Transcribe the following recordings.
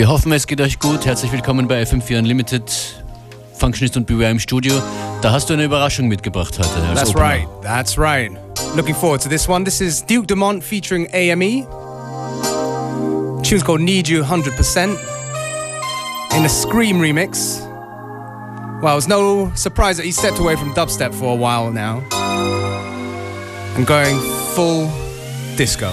Wir hoffen, es geht euch gut. Herzlich willkommen bei FM4 Unlimited. Functionist und Beware im Studio. Da hast du eine Überraschung mitgebracht heute. That's Opener. right, that's right. Looking forward to this one. This is Duke Dumont featuring AME. tune's called Need You 100% in a Scream remix. Well, it's no surprise that he stepped away from dubstep for a while now and going full disco.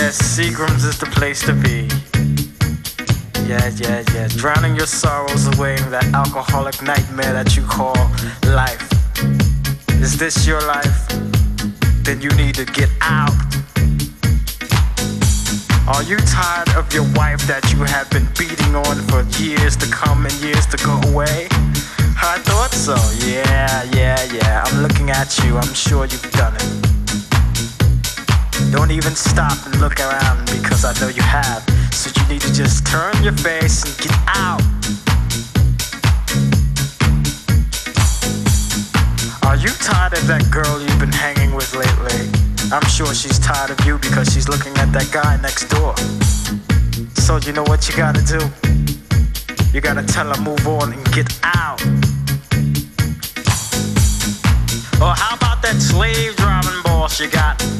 Yes, Seagram's is the place to be. Yeah, yeah, yeah. Drowning your sorrows away in that alcoholic nightmare that you call life. Is this your life? Then you need to get out. Are you tired of your wife that you have been beating on for years to come and years to go away? I thought so. Yeah, yeah, yeah. I'm looking at you. I'm sure you've done it. Don't even stop and look around because I know you have. So you need to just turn your face and get out. Are you tired of that girl you've been hanging with lately? I'm sure she's tired of you because she's looking at that guy next door. So you know what you gotta do? You gotta tell her move on and get out. Or how about that slave driving boss you got?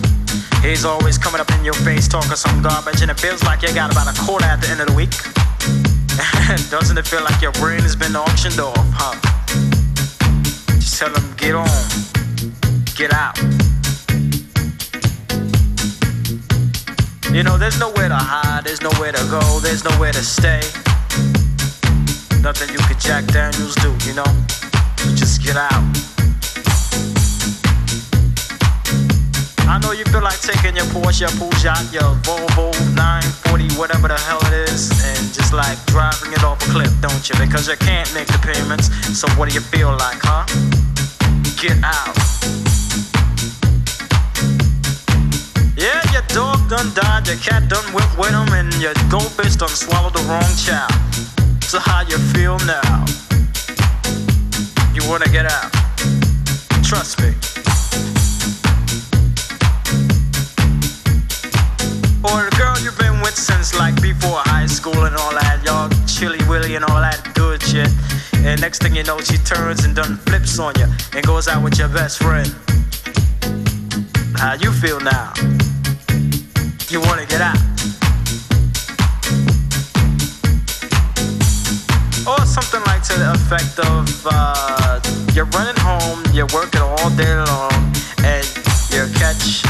He's always coming up in your face talking some garbage, and it feels like you got about a quarter at the end of the week. Doesn't it feel like your brain has been auctioned off, huh? Just tell him, get on, get out. You know, there's nowhere to hide, there's nowhere to go, there's nowhere to stay. Nothing you could Jack Daniels do, you know? Just get out. I know you feel like taking your Porsche, your Peugeot, your Volvo 940, whatever the hell it is, and just like driving it off a cliff, don't you? Because you can't make the payments. So what do you feel like, huh? Get out. Yeah, your dog done died, your cat done went with him, and your goldfish done swallowed the wrong child. So how you feel now? You wanna get out? Trust me. Or the girl you've been with since like before high school and all that, y'all chilly willy and all that good shit. And next thing you know, she turns and done flips on you and goes out with your best friend. How you feel now? You wanna get out? Or something like to the effect of uh, you're running home, you're working all day long, and you catch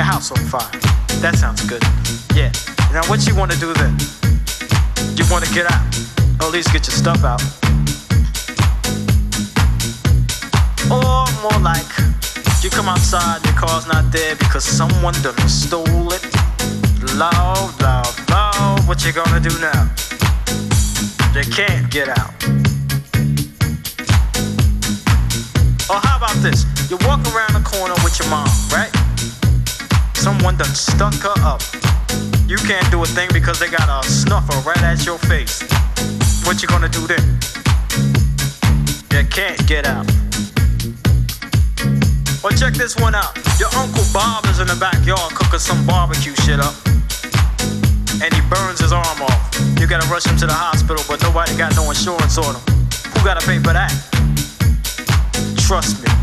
your house on fire. That sounds good. Yeah. Now what you wanna do then? You wanna get out. Or at least get your stuff out. Or more like you come outside, your car's not there because someone done stole it. Loud, loud, loud. What you gonna do now? You can't get out. Or how about this? You walk around the corner with your mom, right? Someone done stuck her up. You can't do a thing because they got a snuffer right at your face. What you gonna do then? You can't get out. Or check this one out. Your Uncle Bob is in the backyard cooking some barbecue shit up. And he burns his arm off. You gotta rush him to the hospital, but nobody got no insurance on him. Who gotta pay for that? Trust me.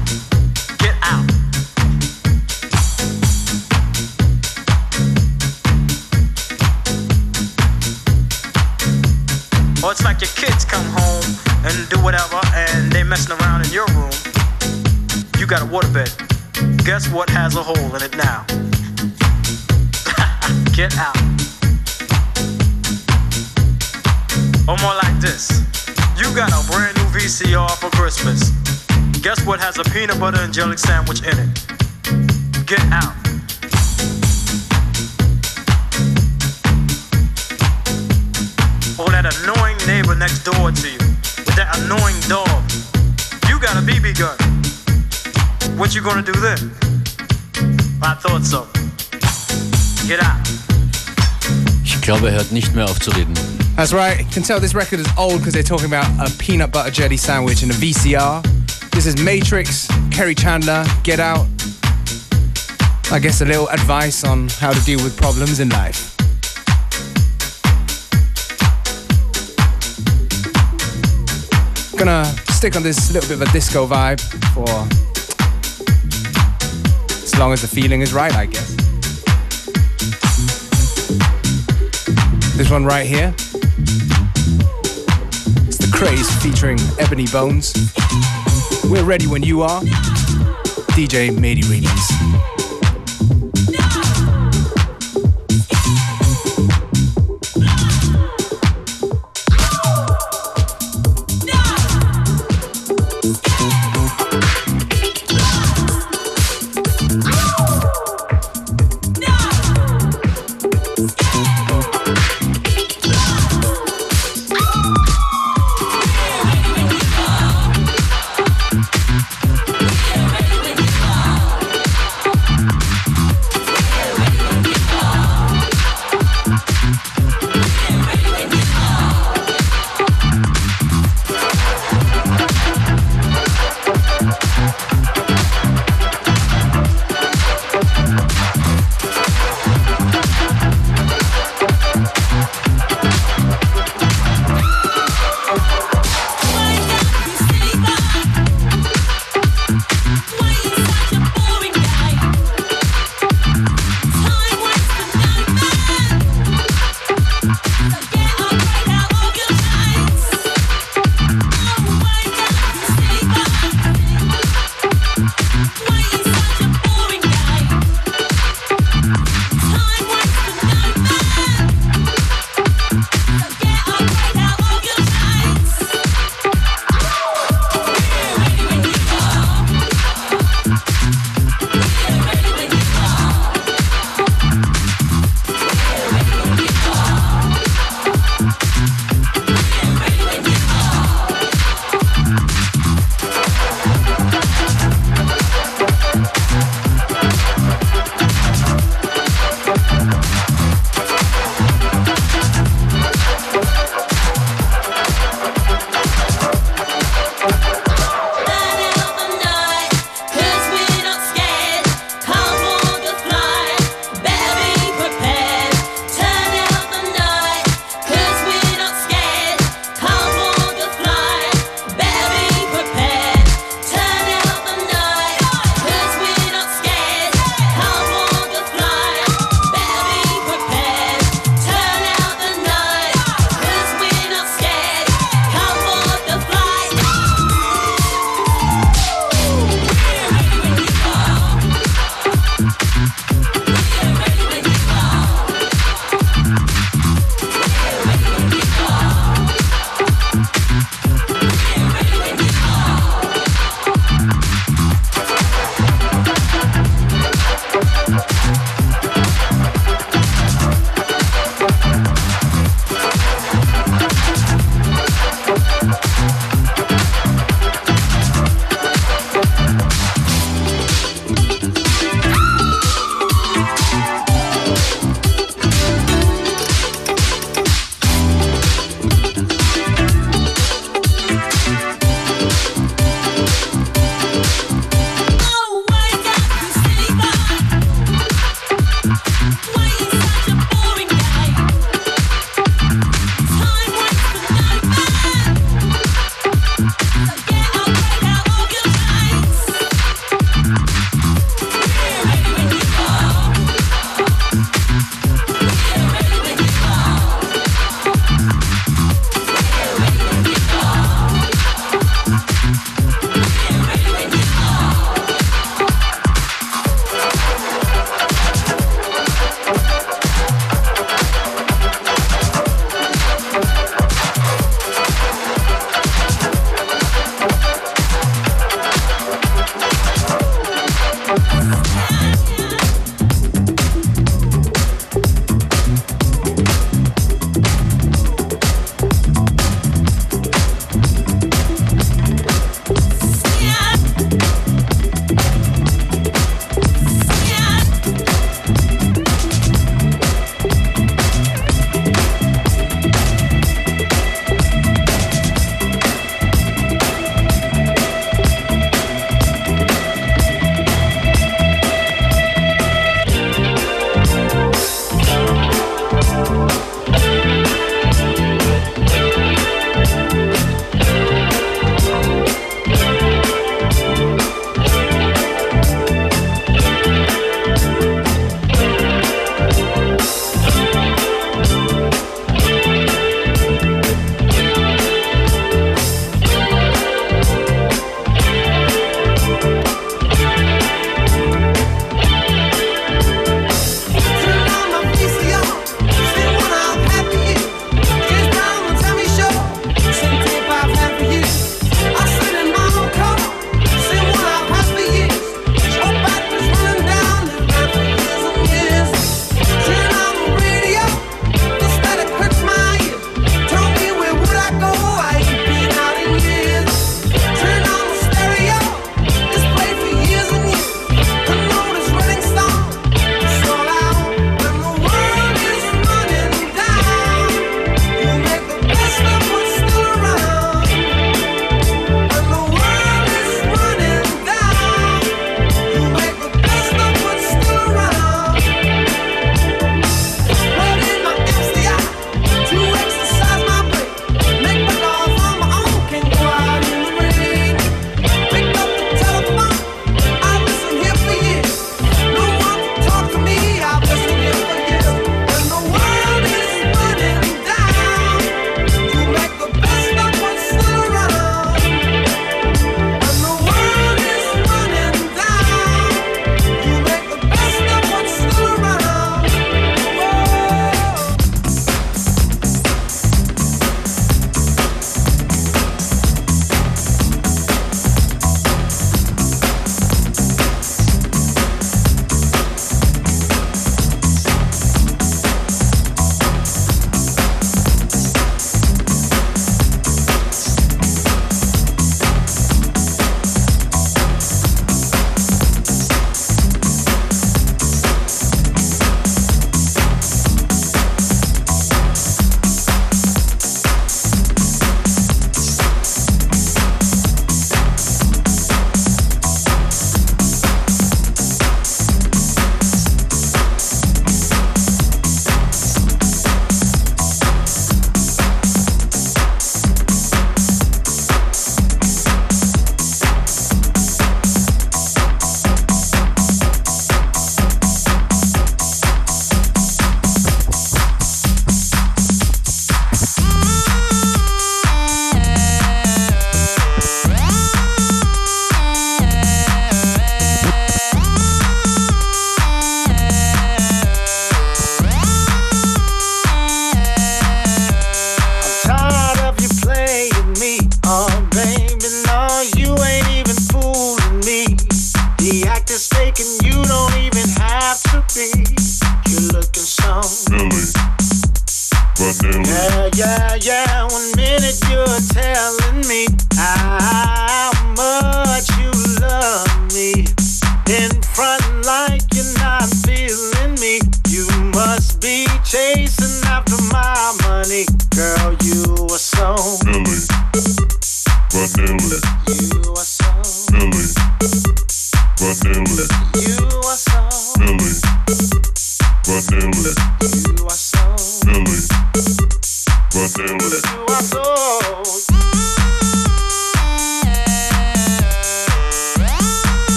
Or it's like your kids come home and do whatever and they messing around in your room. You got a waterbed. Guess what has a hole in it now? Get out. Or more like this. You got a brand new VCR for Christmas. Guess what has a peanut butter and jelly sandwich in it? Get out. Or that annoying neighbor next door to you with that annoying dog. You got a BB gun. What you gonna do then? I thought so. Get out. Ich glaube, er hört nicht mehr auf zu reden. That's right. You can tell this record is old because they're talking about a peanut butter jelly sandwich and a VCR. This is Matrix, Kerri Chandler, Get Out. I guess a little advice on how to deal with problems in life. Gonna stick on this little bit of a disco vibe for as long as the feeling is right, I guess. This one right here. It's The Craze featuring Ebony Bones. We're ready when you are. DJ Mady Radiance.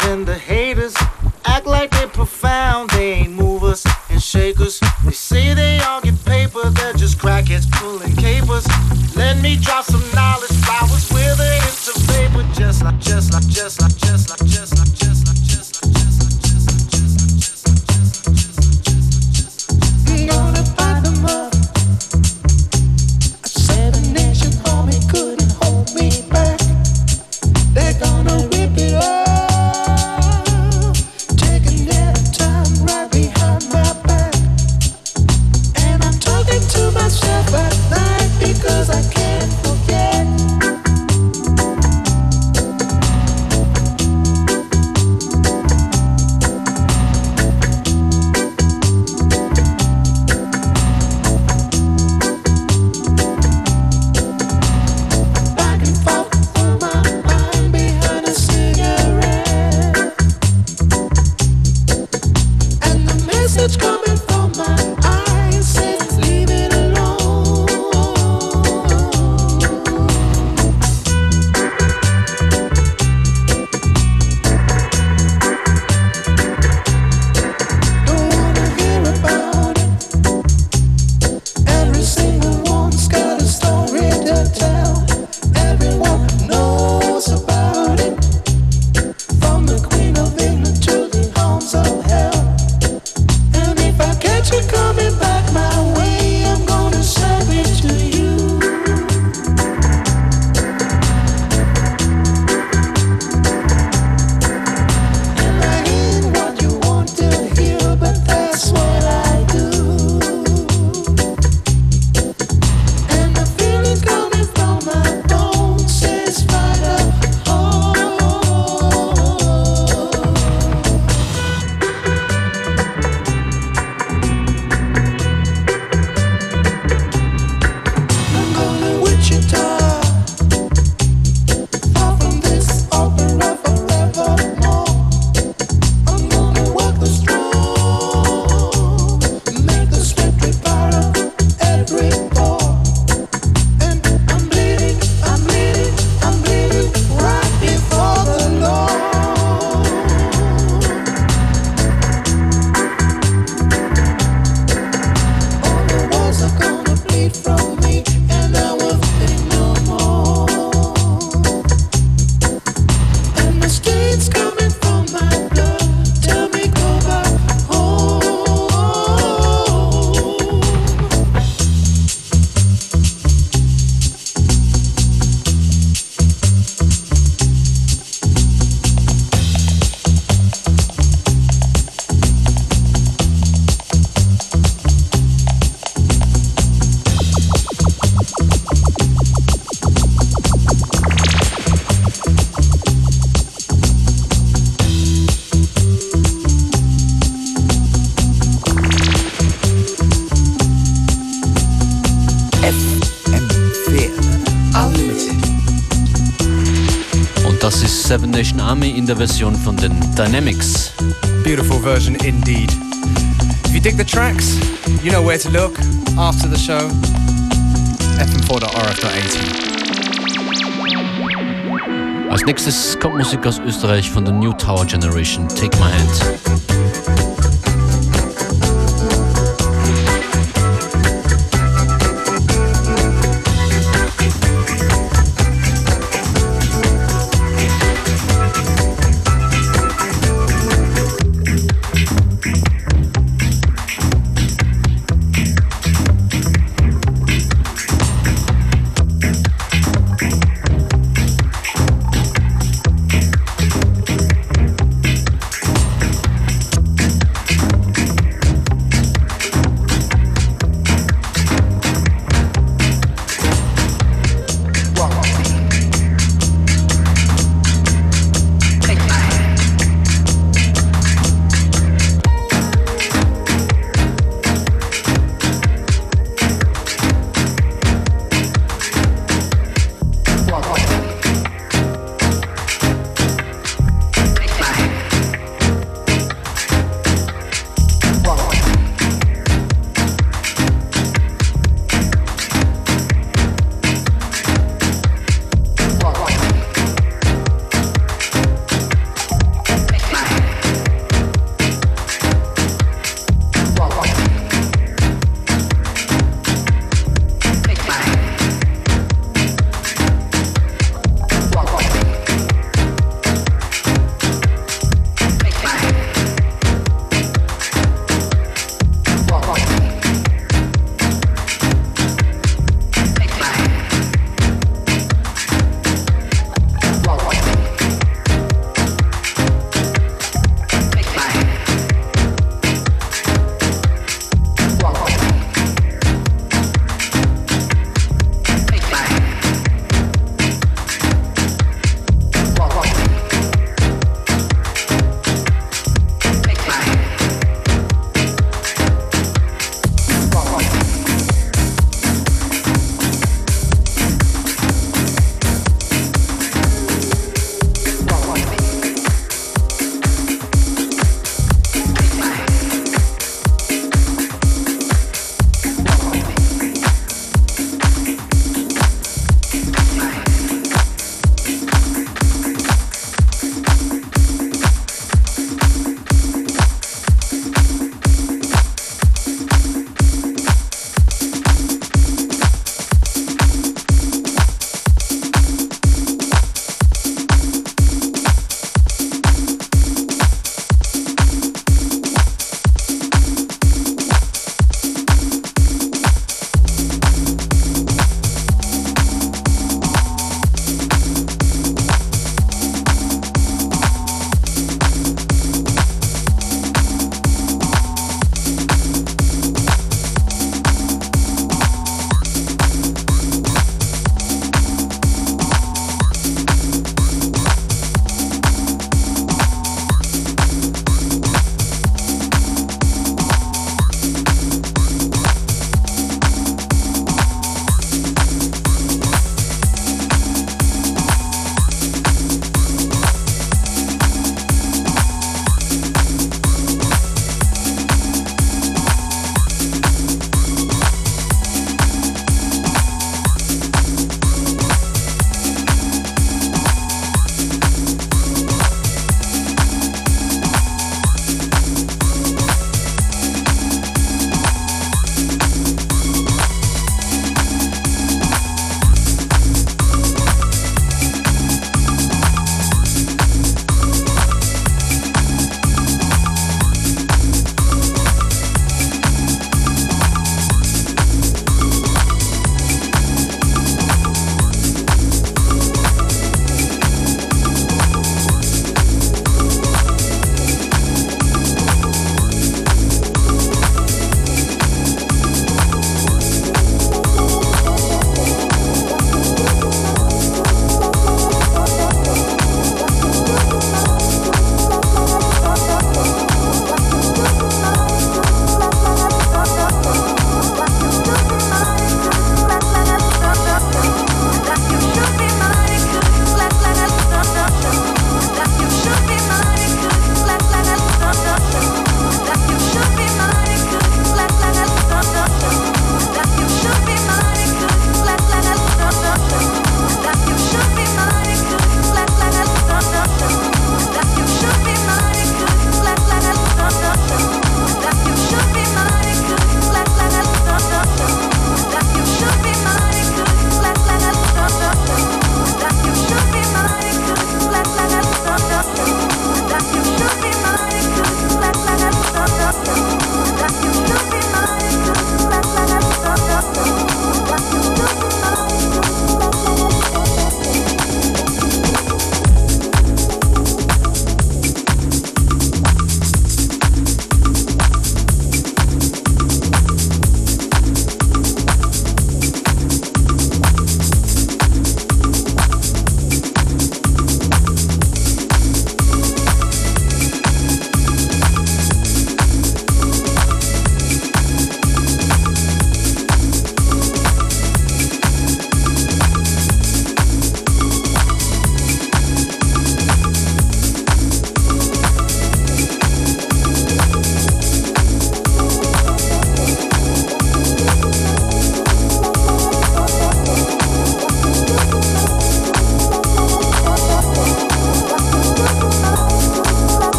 and the haters act like they profound. They ain't movers and shakers. They say they all get paper, they're just crackheads pulling capers. Let me drop some knowledge, flowers withering into paper. just like, just like, just like, just like. Seven Nation Army in der Version von den Dynamics. Beautiful version indeed. If you dig the tracks, you know where to look after the show. fm4.orf.at. Als nächstes kommt Musik aus Österreich von der New Tower Generation. Take my hand.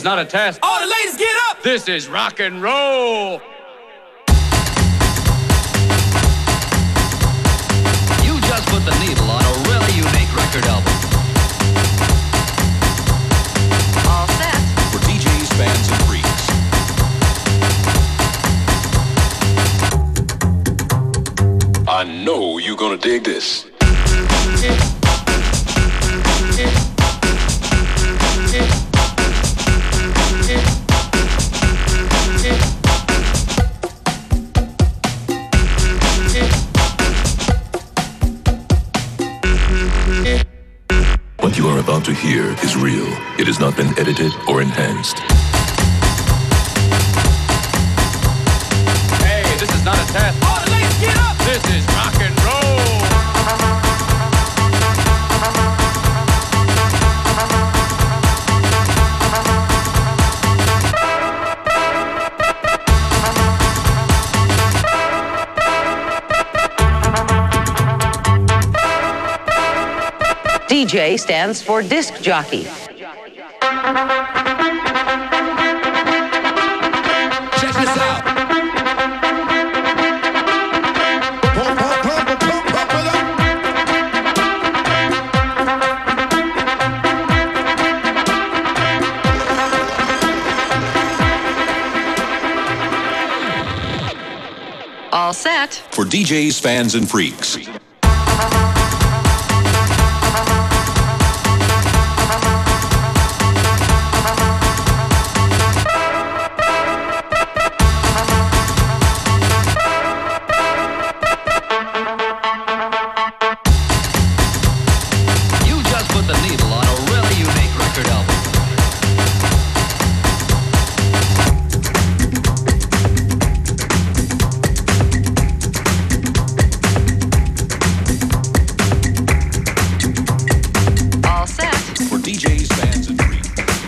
Is not a test. All the ladies get up! This is rock and roll. You just put the needle on a really unique record album. All set. For DJs, fans, and freaks. I know you're gonna dig this. Hear is real. It has not been edited or enhanced. DJ stands for disc jockey. Check this out. All set. For DJs, fans, and freaks. DJs, fans, and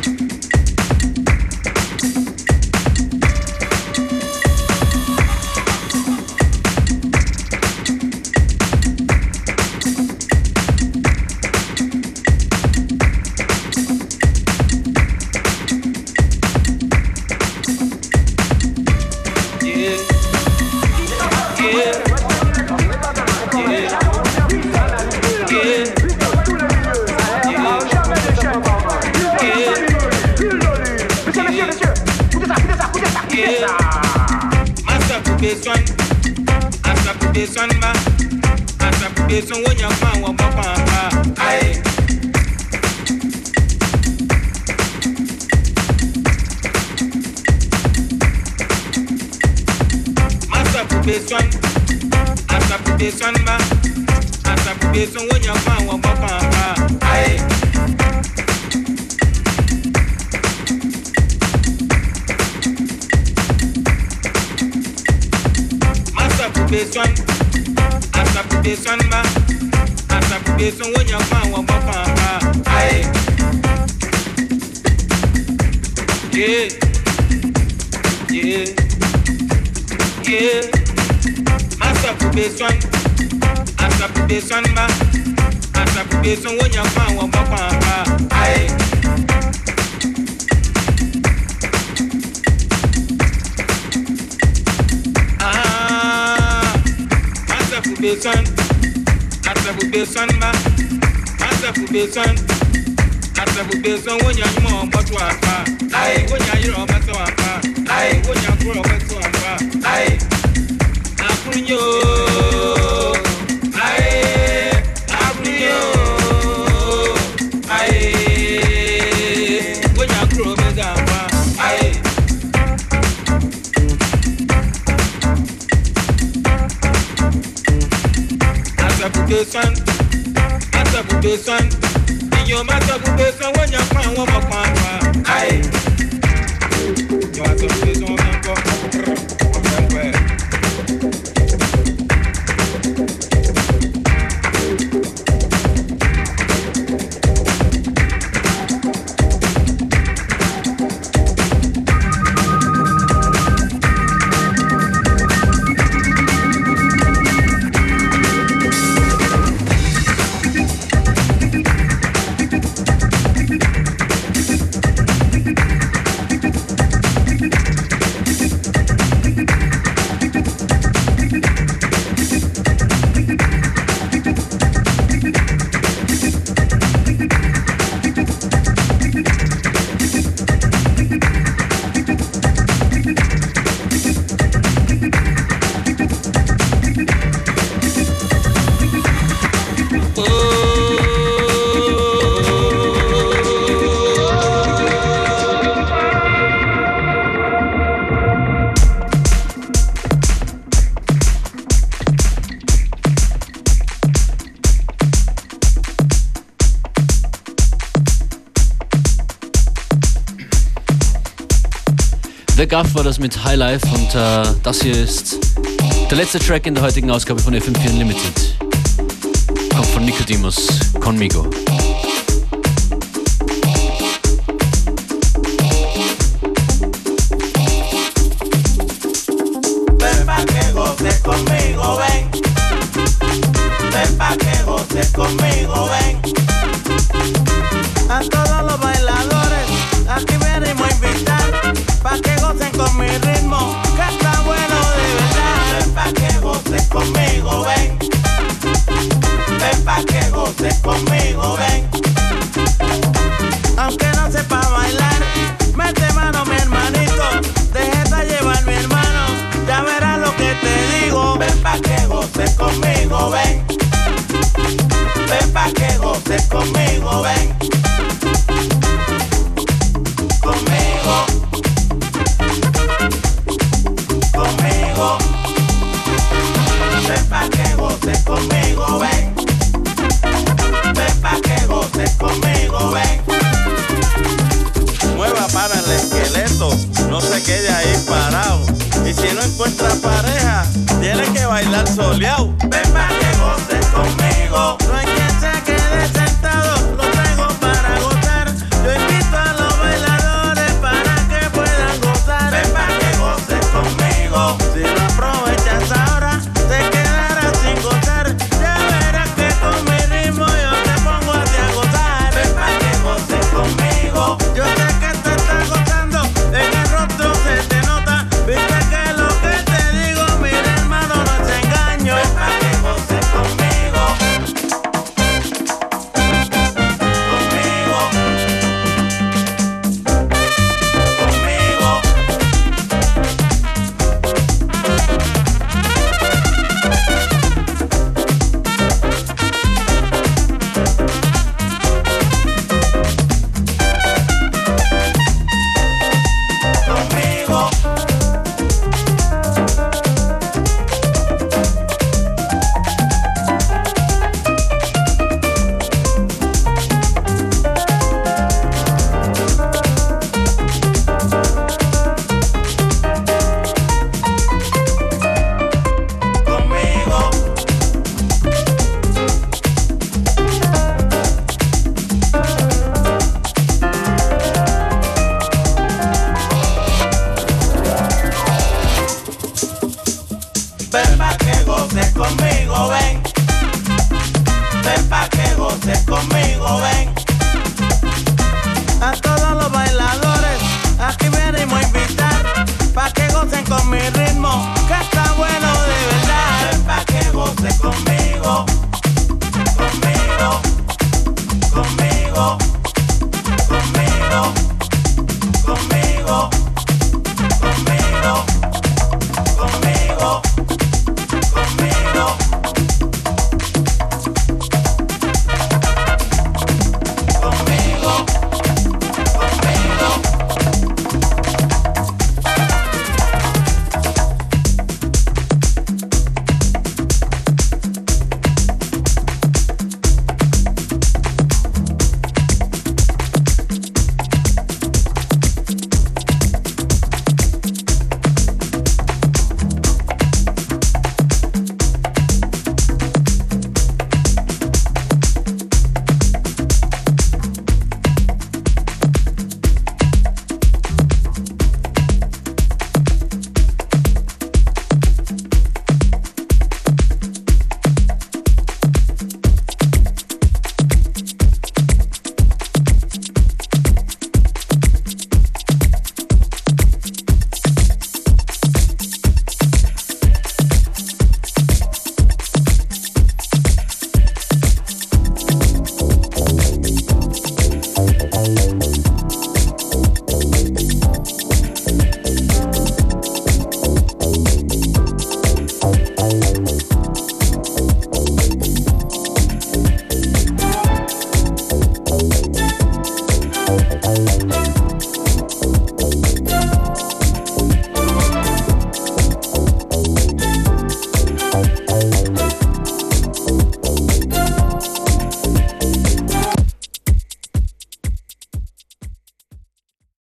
masturbation, masturbation. When you know what to apa, aye. When you hear about to apa, aye. When you grow about to apa, aye. Apunyo, aye. Apunyo, aye. When you grow about to apa, aye. Masturbation, masturbation. In The Gaff war das mit High Life und äh, das hier ist der letzte Track in der heutigen Ausgabe von FM4 Unlimited. Kommt von Nicodemus Conmigo. Conmigo, ven. Ven pa' que goces conmigo, Pa' que gocen con mi ritmo, que está bueno de verdad. Ven pa' que goces conmigo, ven. Ven pa' que goces conmigo, ven. Aunque no sepa bailar, mete mano mi hermanito. Déjate llevar mi hermano, ya verás lo que te digo. Ven pa' que goces conmigo, ven. Ven pa' que goces conmigo, ven. Encuentra pareja, tiene que bailar soleado. Ven pa' que goces conmigo.